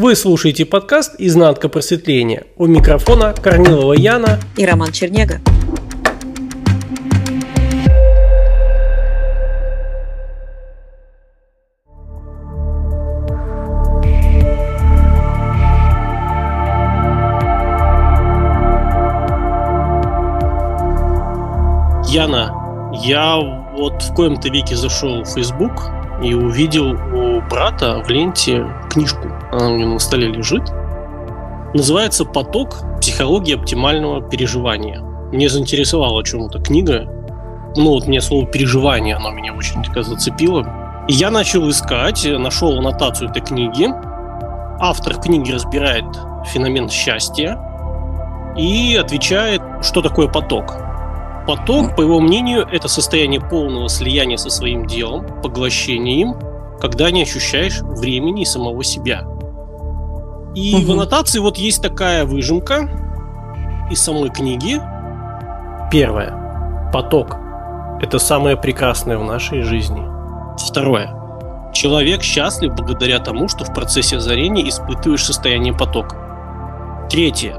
Вы слушаете подкаст «Изнанка просветления». У микрофона Корнилова Яна и Роман Чернега. Яна, я вот в коем-то веке зашел в Facebook и увидел у брата в ленте книжку. Она у него на столе лежит. Называется «Поток. Психология оптимального переживания». Мне заинтересовала чем-то книга. Ну вот мне слово «переживание» оно меня очень так, зацепило. И я начал искать, нашел аннотацию этой книги. Автор книги разбирает феномен счастья и отвечает, что такое поток. Поток, по его мнению, это состояние полного слияния со своим делом, поглощения им, когда не ощущаешь времени и самого себя. И угу. в аннотации вот есть такая выжимка из самой книги. Первое. Поток. Это самое прекрасное в нашей жизни. Второе. Человек счастлив благодаря тому, что в процессе озарения испытываешь состояние потока. Третье.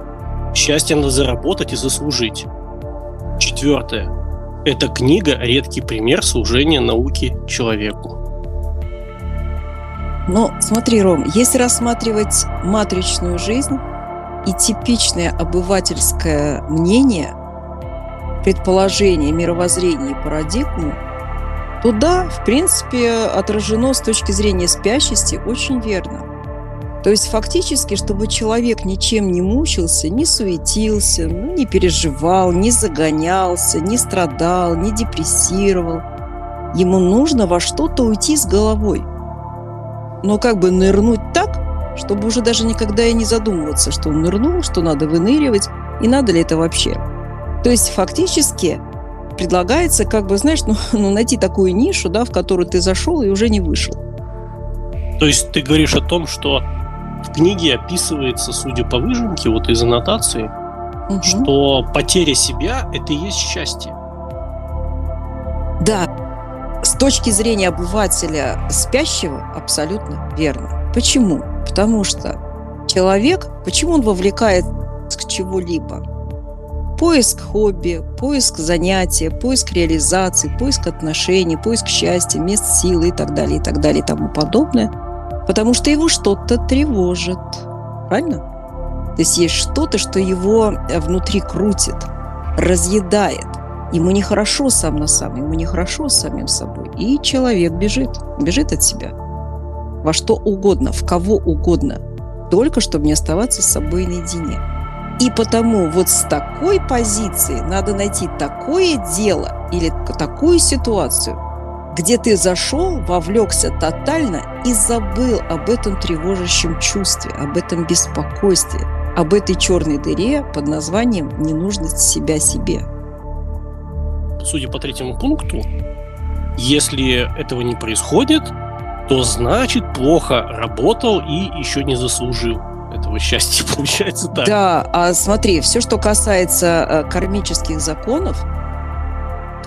Счастье надо заработать и заслужить. Четвертое. Эта книга – редкий пример служения науки человеку. Но смотри, Ром, если рассматривать матричную жизнь и типичное обывательское мнение, предположение, мировоззрение и парадигму, то да, в принципе, отражено с точки зрения спящести очень верно. То есть фактически, чтобы человек ничем не мучился, не суетился, ну, не переживал, не загонялся, не страдал, не депрессировал, ему нужно во что-то уйти с головой. Но как бы нырнуть так, чтобы уже даже никогда и не задумываться, что он нырнул, что надо выныривать, и надо ли это вообще. То есть фактически предлагается, как бы, знаешь, ну, ну найти такую нишу, да, в которую ты зашел и уже не вышел. То есть ты говоришь о том, что в книге описывается, судя по выжимке, вот из аннотации, угу. что потеря себя – это и есть счастье. Да, с точки зрения обывателя спящего абсолютно верно. Почему? Потому что человек, почему он вовлекает к чего-либо? Поиск хобби, поиск занятия, поиск реализации, поиск отношений, поиск счастья, мест силы и так далее, и так далее, и тому подобное – потому что его что-то тревожит. Правильно? То есть есть что-то, что его э, внутри крутит, разъедает. Ему нехорошо сам на сам, ему нехорошо с самим собой. И человек бежит, бежит от себя. Во что угодно, в кого угодно. Только чтобы не оставаться с собой наедине. И потому вот с такой позиции надо найти такое дело или такую ситуацию, где ты зашел, вовлекся тотально и забыл об этом тревожащем чувстве, об этом беспокойстве, об этой черной дыре под названием «ненужность себя себе». Судя по третьему пункту, если этого не происходит, то значит плохо работал и еще не заслужил этого счастья, получается так. Да, а смотри, все, что касается э, кармических законов,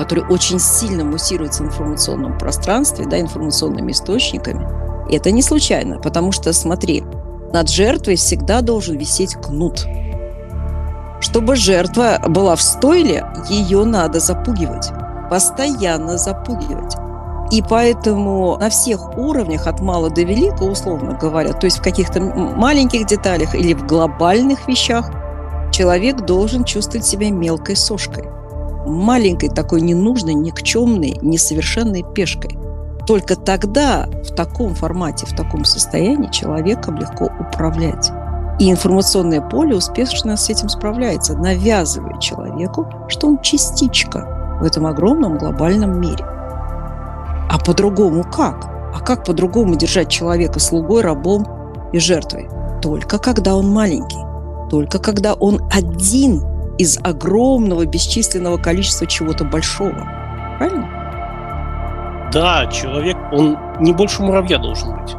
который очень сильно муссируется в информационном пространстве, да, информационными источниками. И это не случайно, потому что, смотри, над жертвой всегда должен висеть кнут. Чтобы жертва была в стойле, ее надо запугивать, постоянно запугивать. И поэтому на всех уровнях, от мала до велика, условно говоря, то есть в каких-то маленьких деталях или в глобальных вещах, человек должен чувствовать себя мелкой сошкой – маленькой такой ненужной, никчемной, несовершенной пешкой. Только тогда в таком формате, в таком состоянии человеком легко управлять. И информационное поле успешно с этим справляется, навязывая человеку, что он частичка в этом огромном глобальном мире. А по-другому как? А как по-другому держать человека слугой, рабом и жертвой? Только когда он маленький. Только когда он один из огромного бесчисленного количества чего-то большого. Правильно? Да, человек, он не больше муравья должен быть.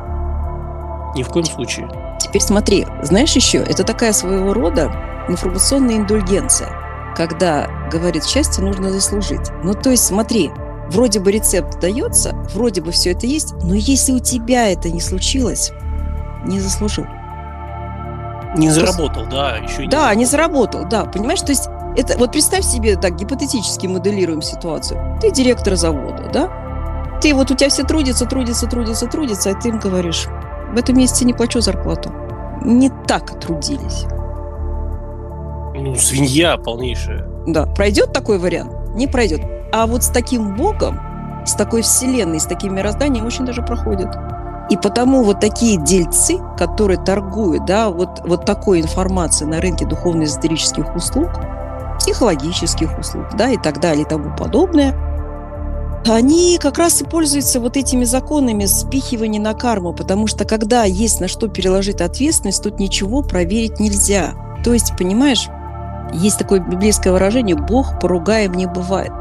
Ни в коем случае. Теперь смотри, знаешь еще, это такая своего рода информационная индульгенция, когда, говорит, счастье нужно заслужить. Ну, то есть смотри, вроде бы рецепт дается, вроде бы все это есть, но если у тебя это не случилось, не заслужил. Не заработал, да, еще Да, не заработал, да, понимаешь, то есть это, вот представь себе, так, гипотетически моделируем ситуацию. Ты директор завода, да? Ты вот у тебя все трудятся, трудятся, трудятся, трудятся, а ты им говоришь, в этом месяце не плачу зарплату. Не так трудились. Ну, свинья полнейшая. Да, пройдет такой вариант? Не пройдет. А вот с таким Богом, с такой вселенной, с таким мирозданием очень даже проходит. И потому вот такие дельцы, которые торгуют, да, вот, вот такой информацией на рынке духовно-эзотерических услуг, психологических услуг, да, и так далее, и тому подобное, они как раз и пользуются вот этими законами спихивания на карму, потому что когда есть на что переложить ответственность, тут ничего проверить нельзя. То есть, понимаешь, есть такое библейское выражение «Бог поругаем не бывает».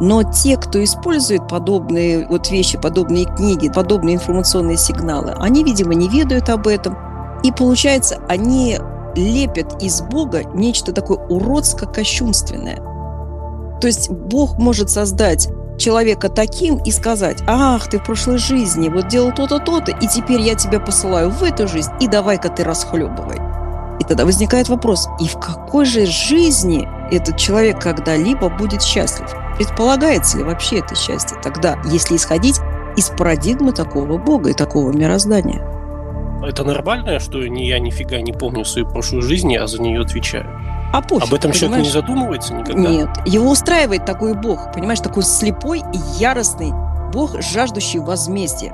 Но те, кто использует подобные вот вещи, подобные книги, подобные информационные сигналы, они, видимо, не ведают об этом. И получается, они лепят из Бога нечто такое уродско-кощунственное. То есть Бог может создать человека таким и сказать, ах, ты в прошлой жизни вот делал то-то, то-то, и теперь я тебя посылаю в эту жизнь, и давай-ка ты расхлебывай. И тогда возникает вопрос, и в какой же жизни этот человек когда-либо будет счастлив? Предполагается ли вообще это счастье тогда, если исходить из парадигмы такого Бога и такого мироздания? Это нормально, что ни я нифига не помню свою прошлую жизнь, а за нее отвечаю? А пофиг, Об этом человек не задумывается никогда? Нет, его устраивает такой бог, понимаешь, такой слепой и яростный бог, жаждущий возмездия.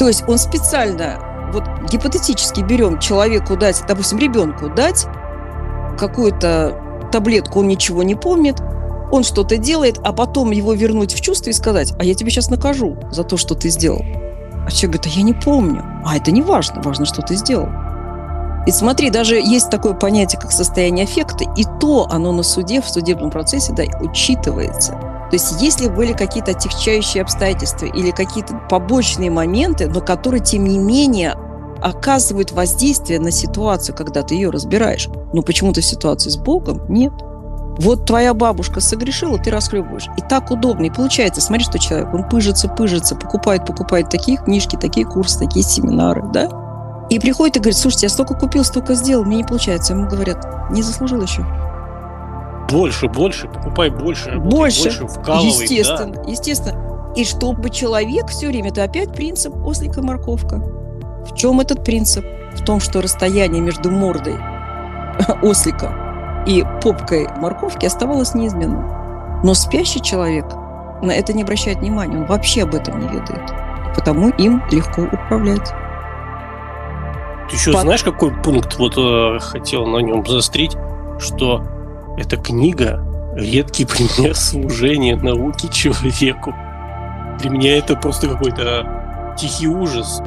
То есть он специально, вот гипотетически берем человеку дать, допустим, ребенку дать какую-то таблетку, он ничего не помнит, он что-то делает, а потом его вернуть в чувство и сказать, а я тебя сейчас накажу за то, что ты сделал. А человек говорит, а я не помню. А это не важно, важно, что ты сделал. И смотри, даже есть такое понятие, как состояние аффекта, и то оно на суде, в судебном процессе, да, учитывается. То есть если были какие-то отягчающие обстоятельства или какие-то побочные моменты, но которые, тем не менее, оказывают воздействие на ситуацию, когда ты ее разбираешь. Но почему-то ситуация с Богом нет. Вот твоя бабушка согрешила, ты расхлебываешь. И так удобно. И получается, смотри, что человек, он пыжится, пыжится, покупает, покупает такие книжки, такие курсы, такие семинары, да? И приходит и говорит, слушайте, я столько купил, столько сделал, мне не получается. Ему говорят, не заслужил еще. Больше, больше, покупай больше, Больше. больше вкалывай. естественно, да. естественно. И чтобы человек все время, это опять принцип ослика-морковка. В чем этот принцип? В том, что расстояние между мордой ослика и попкой морковки оставалось неизменным. Но спящий человек на это не обращает внимания, он вообще об этом не ведает. Потому им легко управлять. Ты еще Под- знаешь, какой пункт вот э, хотел на нем заострить, что эта книга редкий пример служения науки человеку. Для меня это просто какой-то тихий ужас.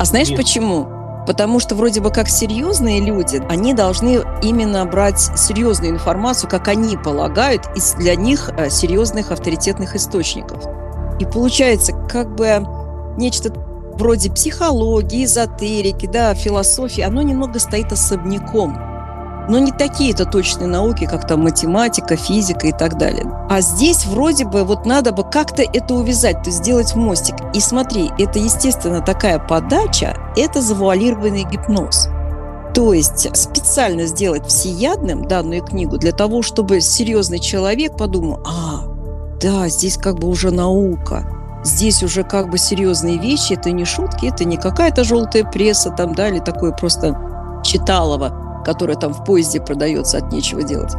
А знаешь Нет. почему? Потому что вроде бы как серьезные люди, они должны именно брать серьезную информацию, как они полагают, из для них э, серьезных авторитетных источников. И получается как бы нечто вроде психологии, эзотерики, да, философии, оно немного стоит особняком. Но не такие-то точные науки, как там математика, физика и так далее. А здесь вроде бы вот надо бы как-то это увязать, то есть сделать мостик. И смотри, это, естественно, такая подача, это завуалированный гипноз. То есть специально сделать всеядным данную книгу для того, чтобы серьезный человек подумал, а, да, здесь как бы уже наука, здесь уже как бы серьезные вещи, это не шутки, это не какая-то желтая пресса там, да, или такое просто читалово, которое там в поезде продается от нечего делать,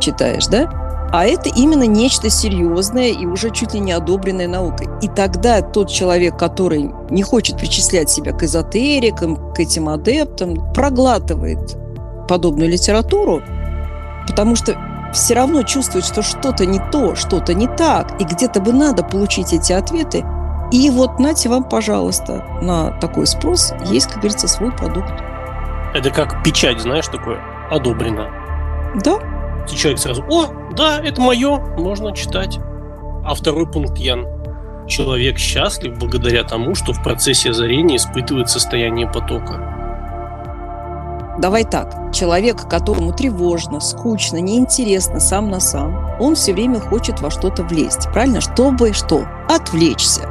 читаешь, да? А это именно нечто серьезное и уже чуть ли не одобренное наукой. И тогда тот человек, который не хочет причислять себя к эзотерикам, к этим адептам, проглатывает подобную литературу, потому что все равно чувствует, что что-то не то, что-то не так, и где-то бы надо получить эти ответы. И вот, нате вам, пожалуйста, на такой спрос есть, как говорится, свой продукт. Это как печать, знаешь, такое, одобрено. Да, И человек сразу, о, да, это мое, можно читать. А второй пункт, Ян. Человек счастлив благодаря тому, что в процессе озарения испытывает состояние потока. Давай так. Человек, которому тревожно, скучно, неинтересно сам на сам, он все время хочет во что-то влезть. Правильно? Чтобы что? Отвлечься.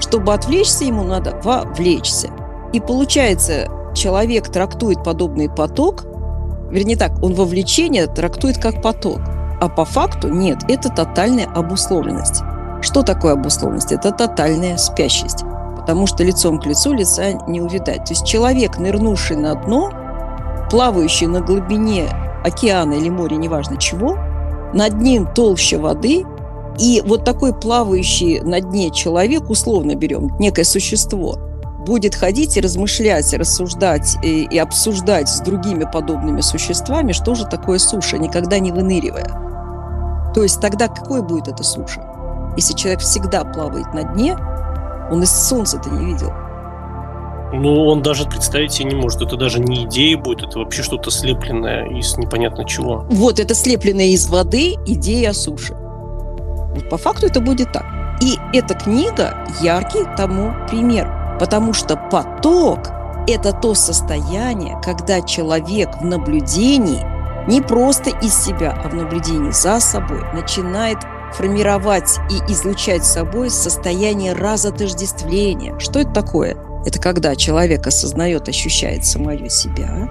Чтобы отвлечься, ему надо вовлечься. И получается, человек трактует подобный поток, вернее так, он вовлечение трактует как поток, а по факту нет, это тотальная обусловленность. Что такое обусловленность? Это тотальная спящесть, потому что лицом к лицу лица не увидать. То есть человек, нырнувший на дно, плавающий на глубине океана или моря, неважно чего, над ним толще воды, и вот такой плавающий на дне человек, условно берем, некое существо, будет ходить и размышлять, и рассуждать и, и обсуждать с другими подобными существами, что же такое суша, никогда не выныривая. То есть тогда какой будет эта суша? Если человек всегда плавает на дне, он из солнца-то не видел. Ну, он даже представить себе не может. Это даже не идея будет, это вообще что-то слепленное из непонятно чего. Вот, это слепленное из воды идея о суше. Вот по факту это будет так. И эта книга яркий тому пример, потому что поток – это то состояние, когда человек в наблюдении не просто из себя, а в наблюдении за собой начинает формировать и излучать собой состояние разотождествления. Что это такое? Это когда человек осознает, ощущает самое себя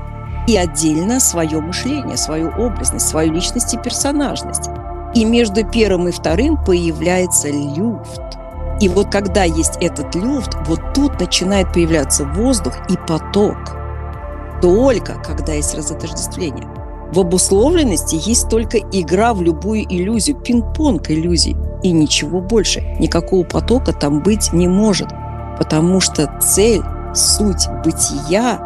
и отдельно свое мышление, свою образность, свою личность и персонажность. И между первым и вторым появляется люфт. И вот когда есть этот люфт, вот тут начинает появляться воздух и поток. Только когда есть разотождествление. В обусловленности есть только игра в любую иллюзию, пинг-понг иллюзий. И ничего больше. Никакого потока там быть не может. Потому что цель, суть бытия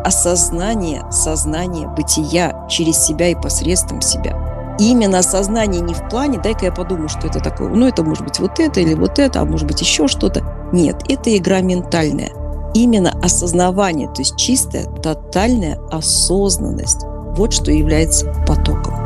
– осознание сознания бытия через себя и посредством себя – именно осознание не в плане, дай-ка я подумаю, что это такое. Ну, это может быть вот это или вот это, а может быть еще что-то. Нет, это игра ментальная. Именно осознавание, то есть чистая, тотальная осознанность. Вот что является потоком.